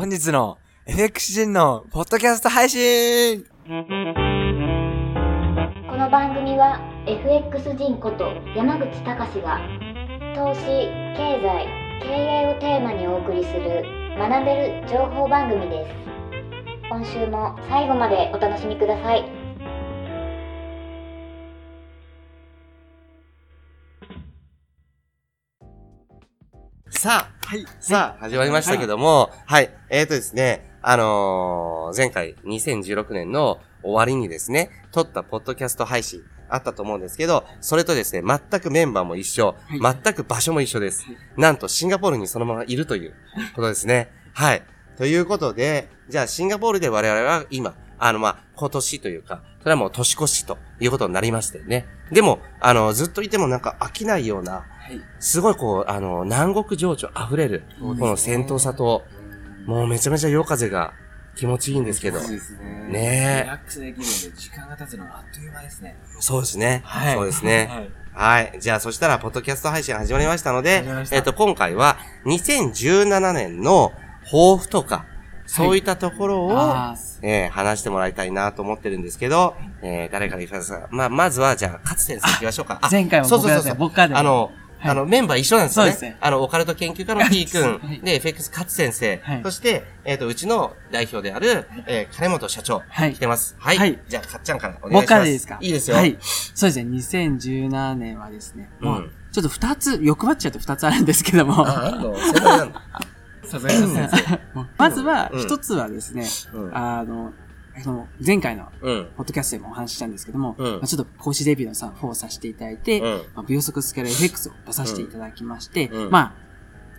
本日の FX 人のポッドキャスト配信。この番組は FX 人こと山口隆が投資、経済、経営をテーマにお送りする学べる情報番組です。今週も最後までお楽しみください。さあ、はい。さあ、始まりましたけども、はい。えーとですね、あのー前回2016年の終わりにですね、撮ったポッドキャスト配信あったと思うんですけど、それとですね、全くメンバーも一緒、全く場所も一緒です。なんとシンガポールにそのままいるということですね。はい。ということで、じゃあシンガポールで我々は今、あのまあ、今年というか、それはもう年越しということになりましてね。でも、あの、ずっといてもなんか飽きないような、すごいこう、あの、南国情緒溢れる、この戦闘さと、もうめちゃめちゃ夜風が気持ちいいんですけど。そうですね。ねえリラックスできるんで、時間が経つのがあっという間ですね。そうですね。はいそうですね。はい。じゃあ、そしたら、ポッドキャスト配信始まりましたのでえっと、今回は、2017年の抱負とか、そういったところを、あえー話してもらいたいなと思ってるんですけど、えー誰からいきますか？まあ、まずは、じゃあ、勝先生行きましょうか。あ前回は僕だったそうそうそう。僕からでもあの、はいあの、メンバー一緒なんですよね。そうですね。あの、オカルト研究家の P 君、はい。で、FX 勝先生、はい。そして、えっ、と、うちの代表である、えー金本社長、はい。来てます。はい。はい。じゃあ、かっちゃんからお願いします。僕からでいいですか？いいですよ。はい。そうですね、2017年はですね、うん。まあちょっと二つ、欲張っちゃうと二つあるんですけども、あ、あんのそれなんだ。まずはうん。一つはですね、うん。あの、その前回のうん。ポッドキャストでもお話ししたんですけども、うん。まあ、ちょっと講師デビューのさ、4をさせていただいて、うん。まあ、秒速スケール FX を出させていただきまして、うん。まあ、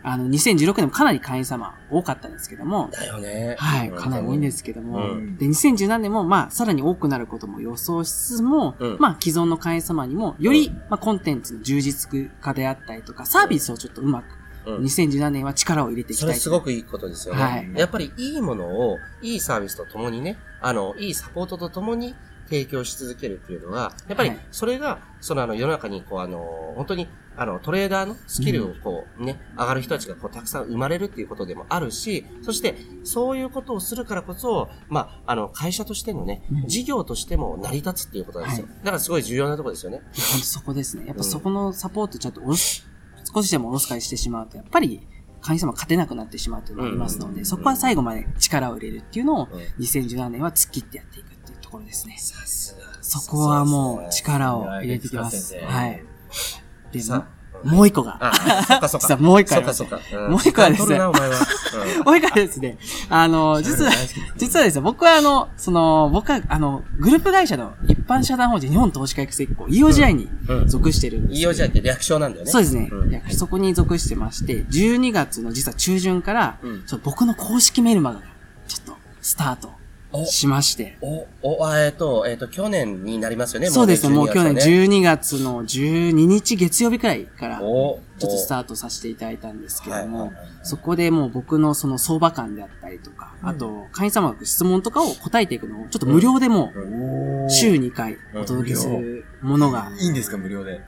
あの、2016年もかなり会員様多かったんですけども、だよね。はい、かなり多いんですけども、うん。で、2017年も、まあ、さらに多くなることも予想しつつも、うん。まあ、既存の会員様にも、より、まあ、コンテンツの充実化であったりとか、サービスをちょっとうまく、うん。2017年は力を入れていきそれたいと。すごくいいことですよね。はい。やっぱりいいものを、いいサービスとともにね、あの、いいサポートとともに提供し続けるっていうのは、やっぱりはいそれが、そのあの世の中にこうあの、本当にあのトレーダーのスキルをこうね、上がる人たちがこうたくさん生まれるっていうことでもあるし、そしてそういうことをするからこそ、まあ、あの会社としてのね、事業としても成り立つっていうことなんですよ。はだからすごい重要なところですよね。そこですね。やっうんぱそこのサポートちょっと少しでもおろすかにしてしまうと、やっぱり、会員様勝てなくなってしまうというのがありますので、うんそこは最後まで力を入れるっていうのを、うん2017年は突っ切ってやっていくっていうところですね。そこはもう力を入れてきまさす。はい。で、さももう一個が、あ、そっかそっか。もう一個あります。そっかそっか。うん。もう一個はですね。もう一個はですね、あの、実は、実はですね、僕はあの、その、僕は、あの、グループ会社の一般社団法人日本投資家育成機構 EOGI にうん。属してるんです。EOGI って略称なんだよね。そうですね、そこに属してまして、12月の実は中旬から、うん。ちょっと僕の公式メルマガが、ちょっと、スタートおしまして。お、お、あえっ、と、えっ、と、去年になりますよね。そうですね、もう去年12 12月の12日月曜日くらいから、ちょおっとスタートさせていただいたんですけどもそこでもう僕のその相場感であったりとか、あと、会員様の質問とかを答えていくのを、ちょっと無料でもう、週2回お届けするものが、いいんですか、無料で。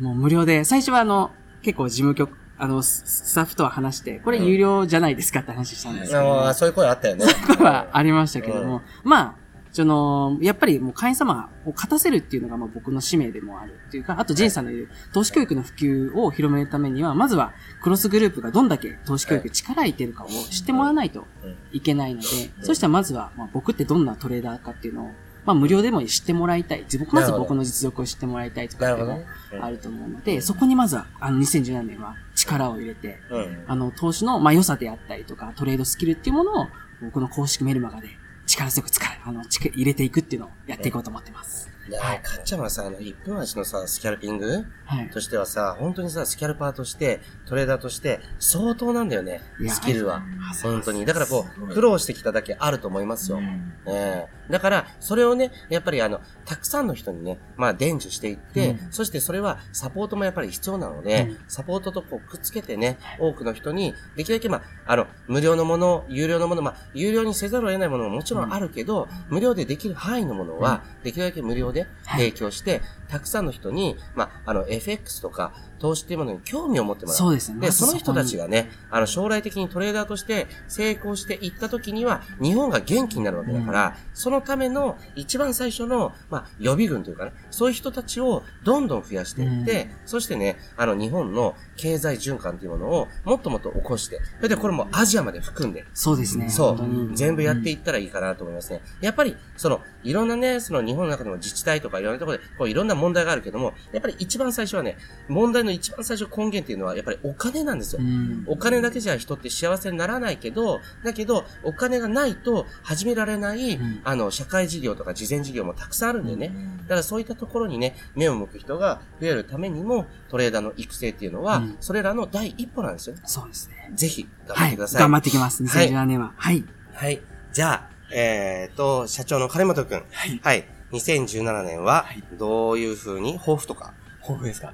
もう無料で、最初はあの、結構事務局、あの、ススタッフとは話して、これ有料じゃないですかって話したんですけど。も、あーそういう声あったよね。こはありましたけども、まあ、その、やっぱりもう会員様を勝たせるっていうのがまあ僕の使命でもあるっていうか、あとジェイさんの言う投資教育の普及を広めるためには、まずはクロスグループがどんだけ投資教育に力入れてるかを知ってもらわないといけないので、そしたらまずはまあ僕ってどんなトレーダーかっていうのを、まあ無料でも知ってもらいたい。僕まず僕の実力を知ってもらいたいとかっていうのあると思うので、そこにまずは、あの2017年は力を入れて、うん。あの、投資の、まあ、良さであったりとか、トレードスキルっていうものを、僕の公式メルマガで力強く使い、あの、力入れていくっていうのをやっていこうと思ってます。いやー、かっちゃんはさ、あの、1分足のさ、スキャルピングはい。としてはさ、本当にさ、スキャルパーとして、トレーダーとして、相当なんだよねスキルは。あ。本当に。だからこう、苦労してきただけあると思いますよ。ええ。だから、それをね、やっぱりあの、たくさんの人にね、まあ、伝授していって、そしてそれはサポートもやっぱり必要なので、サポートとこうくっつけてね、多くの人に、できるだけまあ、あの、無料のもの、有料のもの、まあ、有料にせざるを得ないものももちろんあるけど、無料でできる範囲のものは、できるだけ無料で提供して、たくさんの人に、まあ、あの、FX とか、投資っていうものに興味を持ってもらう。そうですね。で、その人たちが。がね、あの、将来的にトレーダーとして成功していった時には、日本が元気になるわけだから、そのための一番最初の、まあ、予備軍というかね、そういう人たちをどんどん増やしていって、そしてね、あの、日本の経済循環というものをもっともっと起こして、それでこれもアジアまで含んで、そうですね。そう。全部やっていったらいいかなと思いますね。やっぱり、その、いろんなね、その日本の中でも自治体とかいろんなところで、こういろんな問題があるけども、やっぱり一番最初はね、問題の一番最初根源っていうのは、やっぱりお金なんですよう。ん。お金だけじゃ人って幸せにならないけど、だけど、お金がないと始められない、んあの、社会事業とか慈善事業もたくさんあるんでね。だからそういったところにね、目を向く人が増えるためにも、トレーダーの育成っていうのは、うんそれらの第一歩なんですよ。そうですね。ぜひ、頑張はい。ってください。頑張ってきます。はい2017年は。はい。はい。じゃあ、えーと、社長の金本くん。はい。2017年は、どういう風に抱負とか？豊富ですか？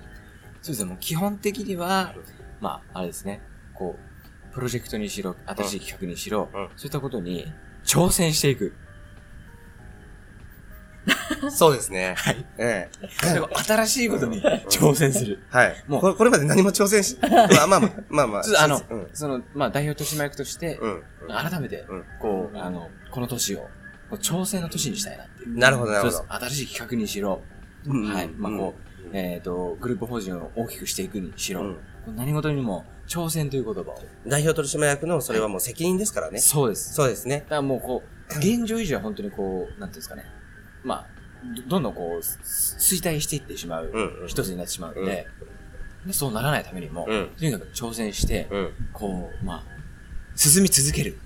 そうですね、もう基本的には、まあ、あれですね、こう、プロジェクトにしろ、新しい企画にしろ、うんそういったことに挑戦していく。そうですね。はい。え新しいことに挑戦する。えはい。もうこれ、これまで何も挑戦し、まあまあまあ、まあまあ。ちょっとあの、うん。その、まあ、代表取締役として、うん。改めて、うんこう、あの、この年を、挑戦の年にしたいなっていう。なるほど、なるほど。新しい企画にしろ、うんはい。まあ、こう、うんえっ、と、グループ法人を大きくしていくにしろ、うん何事にも挑戦という言葉を。代表取締役のそれはもう責任ですからね。そうです。そうですねだ。からもうこう、現状維持は本当にこう、なんていうんですかね。まあ、どどんどんこう、す衰退していってしまう一つになってしまうので、でそうならないためにも、うんとにかく挑戦して、うん。こう、まあ、進み続ける。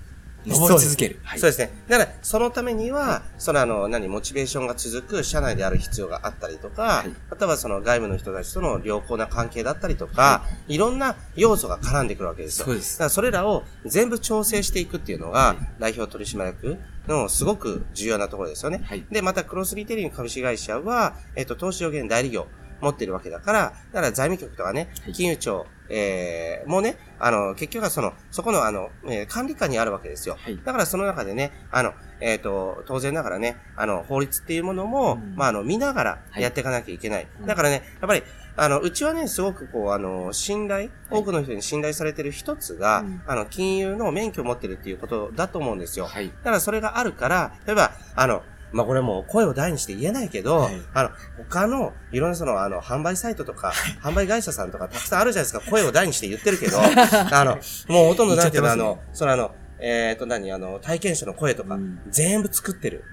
登り続ける。はい。そうですね。だから、そのためには、そのあの、何、モチベーションが続く社内である必要があったりとか、いあとはその外部の人たちとの良好な関係だったりとか、い、ろんな要素が絡んでくるわけですよ。そうですだからそれらを全部調整していくっていうのが、代表取締役のすごく重要なところですよね。はいで、またクロスリテイリング株式会社は、えっ、と、投資予言代理業持ってるわけだから、だから財務局とかね、はい金融庁、えー、もうね、あの、結局はその、そこのあの、えー管理下にあるわけですよ。はいだからその中でね、あの、えっ、と、当然ながらね、あの、法律っていうものも、うんまあ、あの、見ながらはいやっていかなきゃいけない。うんだからね、やっぱり、あの、うちはね、すごくこう、あの、信頼、多くの人に信頼されてる一つが、うんあの、金融の免許を持ってるっていうことだと思うんですよ。はい。だからそれがあるから、例えば、あの、まあ、これもう声を大にして言えないけど、はい。あの、他の、いろんなその、あの、販売サイトとか、販売会社さんとかたくさんあるじゃないですか、声を大にして言ってるけど、あの、もうほとんどなんていうの、あ言っちゃっての、そのあの、えっ、と何、あの、体験者の声とか、うん。全部作ってる。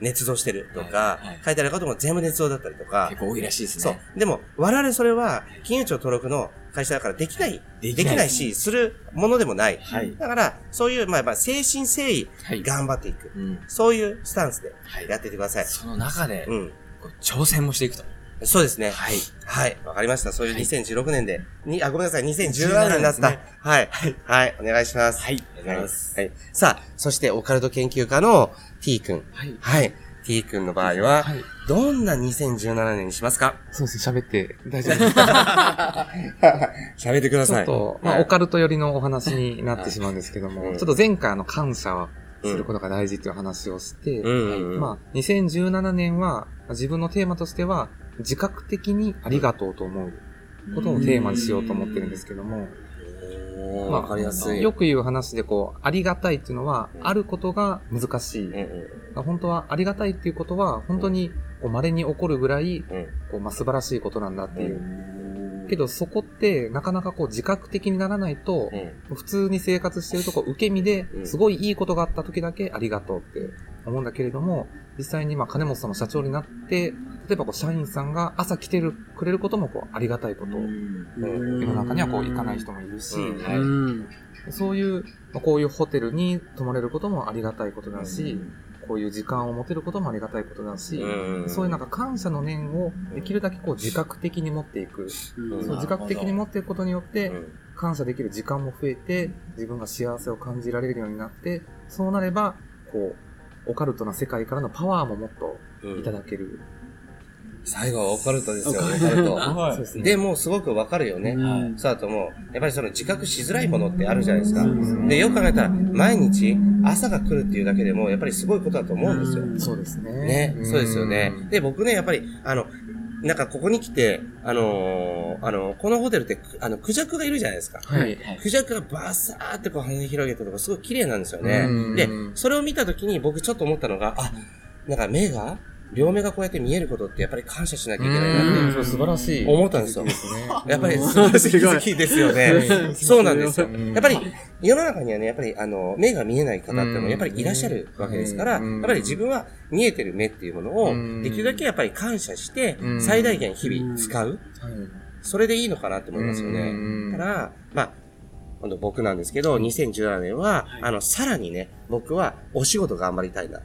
捏造してるとか、はいはい書いてあることも全部捏造だったりとか結、構多いらしいですそうね。。でも、我々それは、金融庁登録の会社だからできない。できないし、するものでもない。はいだから、そういう、まあ、まあ、精神誠意、はい頑張っていく。うん。そういうスタンスではいやっていってください。その中で、うん。挑戦もしていくと。そうですね。はい。はい。わかりました。そういうはい2016年で、に、あ、ごめんなさい。2017年になった。17ですねはい。はい。お願いします。はい。ありがとうございます。はい。さあ、そしてオカルト研究家の T 君。はい。はい。T 君の場合は、はいどんな2017年にしますか？そうですね、喋って大丈夫です。喋ってください。ちょっと、まあ、はいオカルト寄りのお話になってしまうんですけども、うんちょっと前回あの感謝をすることが大事という話をして、うんうんうん。まあ、2017年は、自分のテーマとしては、自覚的にありがとうと思うことをテーマにしようと思ってるんですけども、まあわかりやすい。よく言う話でこう、ありがたいっていうのは、あることが難しい。本当はありがたいっていうことは、本当にこう稀に起こるぐらい、うんこうまあ、素晴らしいことなんだっていう。けどそこってなかなかこう自覚的にならないと、うん。普通に生活してるとこう受け身でうん。すごいいいことがあった時だけありがとうって思うんだけれども、実際にまあ金本さんの社長になって、例えばこう社員さんが朝来てるくれることもこうありがたいこと。世の中にはこう行かない人もいるし、うんはい。うん。そういう、まあこういうホテルに泊まれることもありがたいことだし、こういう時間を持てることもありがたいことだし、うん。そういうなんか感謝の念をできるだけこう自覚的に持っていく。うん。そう自覚的に持っていくことによって、うん感謝できる時間も増えて、自分が幸せを感じられるようになって、そうなれば、こう、オカルトな世界からのパワーももっとうん。いただける。最後はオカルトですよ、オカルト。はそうでも、すごくわかるよね。うんそうだと思う。やっぱりその自覚しづらいものってあるじゃないですか。でよく考えたら、毎日朝が来るっていうだけでも、やっぱりすごいことだと思うんですよ。そうですね。ね、そうですよね。で、僕ね、やっぱり、あの、なんかここに来て、あのーあの、このホテルって、あの、クジャクがいるじゃないですか。はい。はい。クジャクがバサーってこう羽広げてるとこすごい綺麗なんですよねうん。で、それを見たときに僕ちょっと思ったのが、あ、なんか目が、両目がこうやって見えることってやっぱり感謝しなきゃいけないなって素晴らしい。思ったんですよ。やっぱり素晴らしい気づきですよね。そうなんですよ。うんやっぱり世の中にはね、やっぱりあの、目が見えない方ってもやっぱりいらっしゃるわけですから、うんやっぱり自分は見えてる目っていうものをうんできるだけやっぱり感謝してうん最大限日々使う。はいそれでいいのかなって思いますよね。うんだから、まあ、今度僕なんですけど、2017年は、あの、さらにね、僕はお仕事頑張りたいな。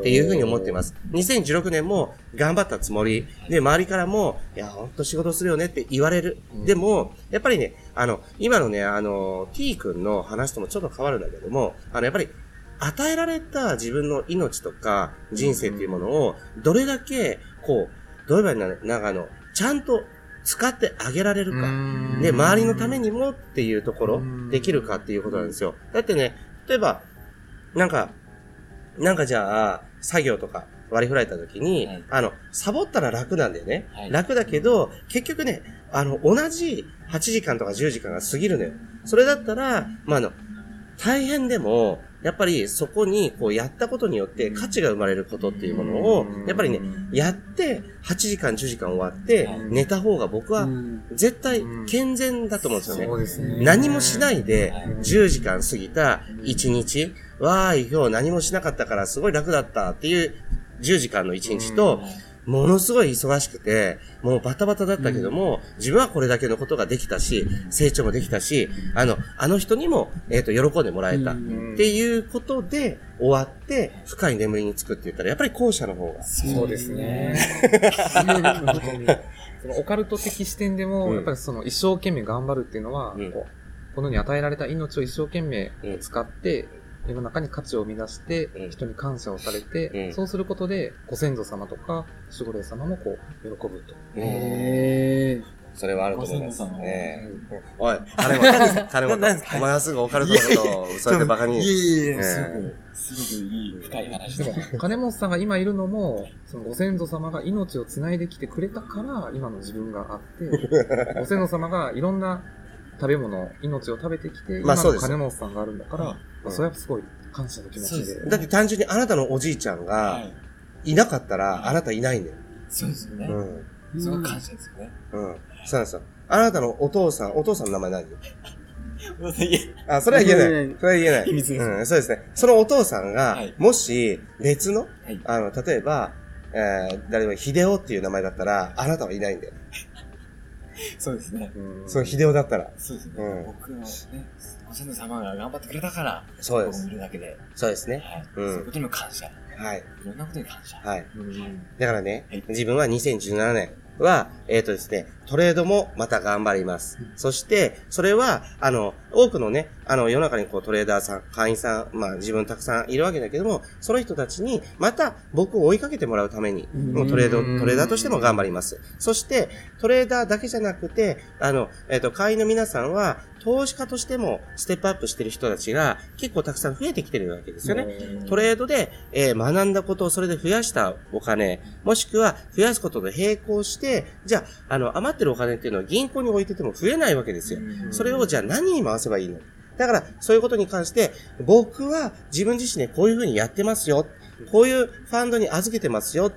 っていうふうに思っています。2016年も頑張ったつもり。で、周りからも、いや、ほんと仕事するよねって言われる。でも、やっぱりね、あの、今のね、あの、T 君の話ともちょっと変わるんだけども、あの、やっぱり、与えられた自分の命とか人生っていうものを、どれだけ、こう、どう言えばなんかあの、ちゃんと使ってあげられるか。で、周りのためにもっていうところう、んできるかっていうことなんですよ。だってね、例えば、なんか、なんかじゃあ、作業とか割り振られた時に、はいあの、サボったら楽なんだよね。はい楽だけど、結局ね、あの、同じ8時間とか10時間が過ぎるのよ。それだったら、まあ、あの、大変でも、やっぱりそこにこうやったことによって価値が生まれることっていうものを、やっぱりね、やって8時間10時間終わってはい寝た方が僕はうん絶対健全だと思うんですよね。ね。何もしないではい10時間過ぎた1日、わーい、今日何もしなかったからすごい楽だったっていう10時間の1日と、ものすごい忙しくて、もうバタバタだったけども、自分はこれだけのことができたし、成長もできたし、あの、あの人にも、えっ、と、喜んでもらえた。っうんていうことで終わって、深い眠りにつくって言ったら、やっぱり後者の方が。そうですね。そのオカルト的視点でも、うんやっぱりその一生懸命頑張るっていうのは、うんこの世に与えられた命を一生懸命使って、世の中に価値を生み出して、うん。人に感謝をされて、うん。そうすることで、ご先祖様とか、守護霊様もこう、喜ぶと。へー。それはあると思いますね。おい、金本、金本、お前はすぐオカルトのことを、そうやってバカに。いえいえいえ。えすごく、すごくいい、深い話ででも、金本さんが今いるのも、そのご先祖様が命を繋いできてくれたから、今の自分があって、ご先祖様がいろんな食べ物、命を食べてきて、今のまあそうです金本さんがあるんだから、まあそれはすごい感謝の気持ちで。だって単純にあなたのおじいちゃんがはい。いなかったら、あなたいないんだよ。そうですよね。うん。すごい感謝ですよね。うん。そうなんですよ。あなたのお父さん、お父さんの名前何？いえあ、それは言え言えないない。それは言えない。秘密ですうん、そうですね。そのお父さんがはい、もし別の、はいあの、例えば、えー、誰も秀夫っていう名前だったら、あなたはいないんだよ。そうですね。うんその秀夫だったら。そうですね。うん僕のね、ご先祖様が頑張ってくれたから、そうです僕もい。るだけで、そうですね。はい。うんそういうことにも感謝。はい。いろんなことに感謝。はい。うんだからねはい、自分は2017年は、えっ、とですね、トレードもまた頑張ります。そして、それは、あの、多くのね、あの、世の中にこうトレーダーさん、会員さん、まあ自分たくさんいるわけだけども、その人たちに、また僕を追いかけてもらうために、もうトレード、トレーダーとしても頑張ります。そして、トレーダーだけじゃなくて、あの、えっ、と、会員の皆さんは、投資家としてもステップアップしてる人たちが結構たくさん増えてきてるわけですよね。トレードで、えー学んだことをそれで増やしたお金、もしくは増やすことと並行して、じゃあ、あの、余ってるお金っていうのは銀行に置いてても増えないわけですよ。それをじゃあ何に回せばいいの？だから、そういうことに関して、僕は自分自身でこういうふうにやってますよ。こういうファンドに預けてますよ。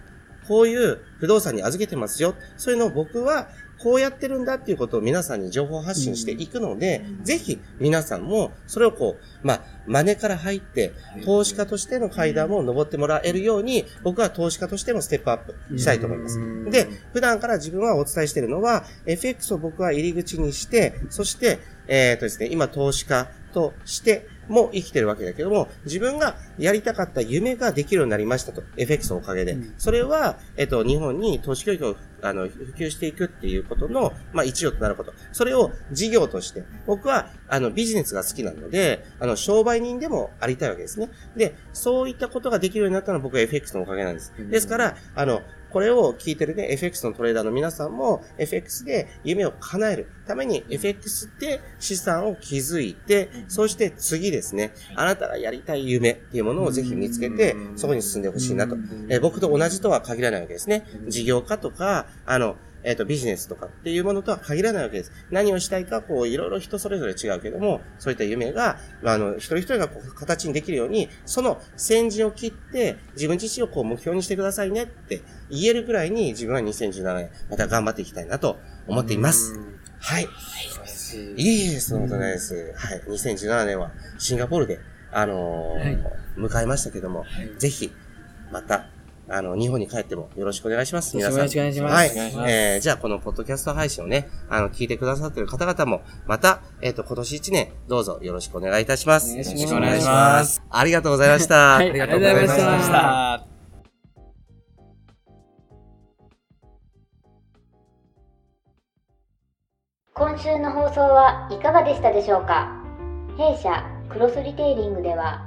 こういう不動産に預けてますよ。そういうのを僕はこうやってるんだっていうことを皆さんに情報発信していくので、ぜひ皆さんもそれをこう、まあ、真似から入って、投資家としての階段も登ってもらえるように、僕は投資家としてもステップアップしたいと思います。で、普段から自分はお伝えしているのは、FX を僕は入り口にして、そして、えっ、とですね、今投資家としても生きてるわけだけども、自分がやりたかった夢ができるようになりましたと。FX のおかげで。それは、えっ、と、日本に投資教育をあの普及していくっていうことの、まあ、一助となること。それを事業として、僕は、あの、ビジネスが好きなので、あの、商売人でもありたいわけですね。で、そういったことができるようになったのは僕は FX のおかげなんです。ですから、あの、これを聞いてるね、FX のトレーダーの皆さんも、FX で夢を叶えるために、FX で資産を築いて、そして次ですね、あなたがやりたい夢っていうものをぜひ見つけて、そこに進んでほしいなと。えー僕と同じとは限らないわけですね。事業家とか、あの、えっ、と、ビジネスとかっていうものとは限らないわけです。何をしたいか、こう、いろいろ人それぞれ違うけども、そういった夢が、まあ、あの、一人一人がこう、形にできるように、その先陣を切って、自分自身をこう、目標にしてくださいねって言えるぐらいに、自分は2017年、また頑張っていきたいなと思っています。はい。いえいえ、そのことないです。はい。2017年は、シンガポールで、あのーはい迎えましたけども、ぜひ、また、あの、日本に帰ってもよろしくお願いします。皆さん。よろしくお願いしますはい。いえー、じゃあ、このポッドキャスト配信をね、あの、聞いてくださっている方々も、また、えっ、と、今年1年、どうぞよろしくお願いいたします。お願いしますよろくお願いします。ありがとうございました。はいありがとうございました今週の放送はいかがでしたでしょうか？弊社クロスリテイリングでは